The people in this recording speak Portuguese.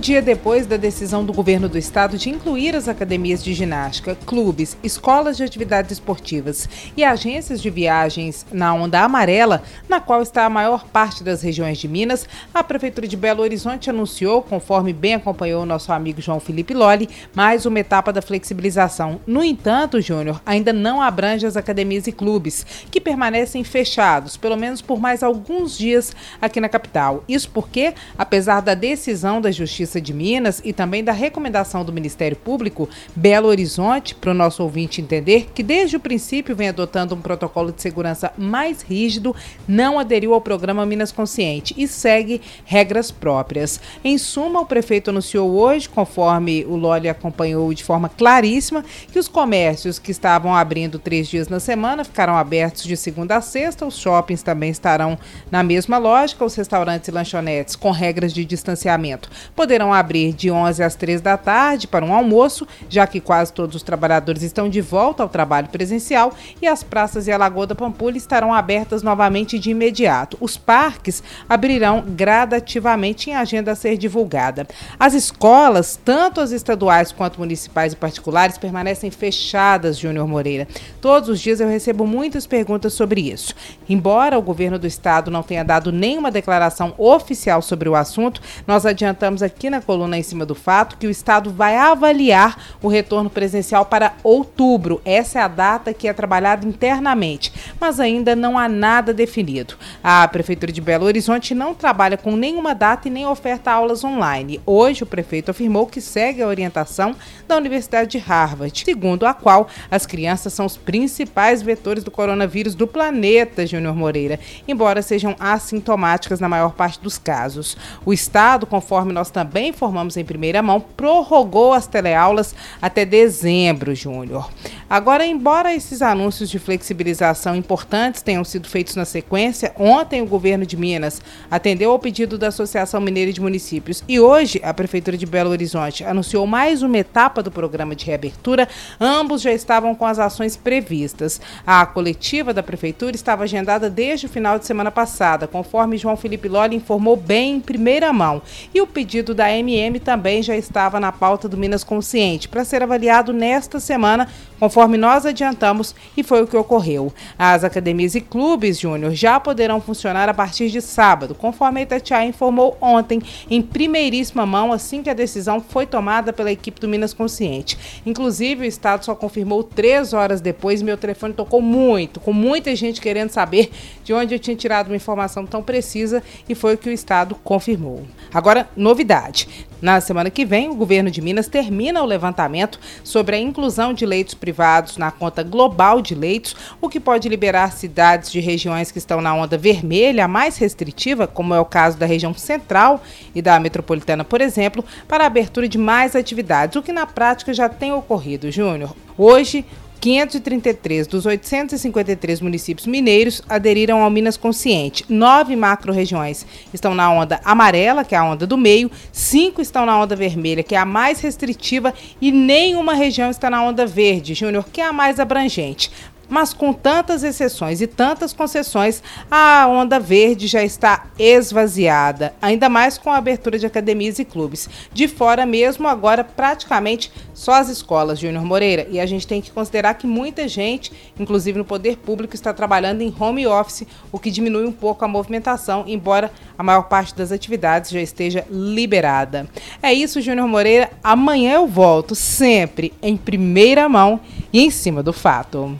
Dia depois da decisão do governo do estado de incluir as academias de ginástica, clubes, escolas de atividades esportivas e agências de viagens na onda amarela, na qual está a maior parte das regiões de Minas, a Prefeitura de Belo Horizonte anunciou, conforme bem acompanhou nosso amigo João Felipe Lolli, mais uma etapa da flexibilização. No entanto, Júnior, ainda não abrange as academias e clubes, que permanecem fechados, pelo menos por mais alguns dias aqui na capital. Isso porque, apesar da decisão da Justiça Justiça de Minas e também da recomendação do Ministério Público, Belo Horizonte, para o nosso ouvinte entender, que desde o princípio vem adotando um protocolo de segurança mais rígido, não aderiu ao programa Minas Consciente e segue regras próprias. Em suma, o prefeito anunciou hoje, conforme o Loli acompanhou de forma claríssima, que os comércios que estavam abrindo três dias na semana ficarão abertos de segunda a sexta, os shoppings também estarão na mesma lógica, os restaurantes e lanchonetes com regras de distanciamento poderão abrir de 11 às 3 da tarde para um almoço, já que quase todos os trabalhadores estão de volta ao trabalho presencial e as praças e a Lagoa da Pampulha estarão abertas novamente de imediato. Os parques abrirão gradativamente em agenda a ser divulgada. As escolas, tanto as estaduais quanto municipais e particulares, permanecem fechadas, Júnior Moreira. Todos os dias eu recebo muitas perguntas sobre isso. Embora o governo do estado não tenha dado nenhuma declaração oficial sobre o assunto, nós adiantamos aqui na coluna em cima do fato que o Estado vai avaliar o retorno presencial para outubro. Essa é a data que é trabalhada internamente, mas ainda não há nada definido. A Prefeitura de Belo Horizonte não trabalha com nenhuma data e nem oferta aulas online. Hoje, o prefeito afirmou que segue a orientação da Universidade de Harvard, segundo a qual as crianças são os principais vetores do coronavírus do planeta, Júnior Moreira, embora sejam assintomáticas na maior parte dos casos. O Estado, conforme nós também informamos em primeira mão, prorrogou as teleaulas até dezembro, Júnior. Agora, embora esses anúncios de flexibilização importantes tenham sido feitos na sequência, ontem o governo de Minas atendeu ao pedido da Associação Mineira de Municípios e hoje a Prefeitura de Belo Horizonte anunciou mais uma etapa do programa de reabertura. Ambos já estavam com as ações previstas. A coletiva da Prefeitura estava agendada desde o final de semana passada, conforme João Felipe Lolli informou bem em primeira mão. E o pedido da MM também já estava na pauta do Minas Consciente para ser avaliado nesta semana, conforme nós adiantamos, e foi o que ocorreu. As academias e clubes, Júnior, já poderão funcionar a partir de sábado, conforme a Itatiaia informou ontem, em primeiríssima mão, assim que a decisão foi tomada pela equipe do Minas Consciente. Inclusive, o Estado só confirmou três horas depois, meu telefone tocou muito, com muita gente querendo saber de onde eu tinha tirado uma informação tão precisa, e foi o que o Estado confirmou. Agora, novidade na semana que vem, o governo de Minas termina o levantamento sobre a inclusão de leitos privados na conta global de leitos, o que pode liberar cidades de regiões que estão na onda vermelha, mais restritiva, como é o caso da região central e da metropolitana, por exemplo, para a abertura de mais atividades, o que na prática já tem ocorrido, Júnior. Hoje, 533 dos 853 municípios mineiros aderiram ao Minas Consciente. Nove macro-regiões estão na onda amarela, que é a onda do meio, cinco estão na onda vermelha, que é a mais restritiva, e nenhuma região está na onda verde, Júnior, que é a mais abrangente mas com tantas exceções e tantas concessões, a onda verde já está esvaziada, ainda mais com a abertura de academias e clubes. De fora mesmo, agora praticamente só as escolas, Júnior Moreira, e a gente tem que considerar que muita gente, inclusive no poder público, está trabalhando em home office, o que diminui um pouco a movimentação, embora a maior parte das atividades já esteja liberada. É isso, Júnior Moreira. Amanhã eu volto sempre em primeira mão e em cima do fato.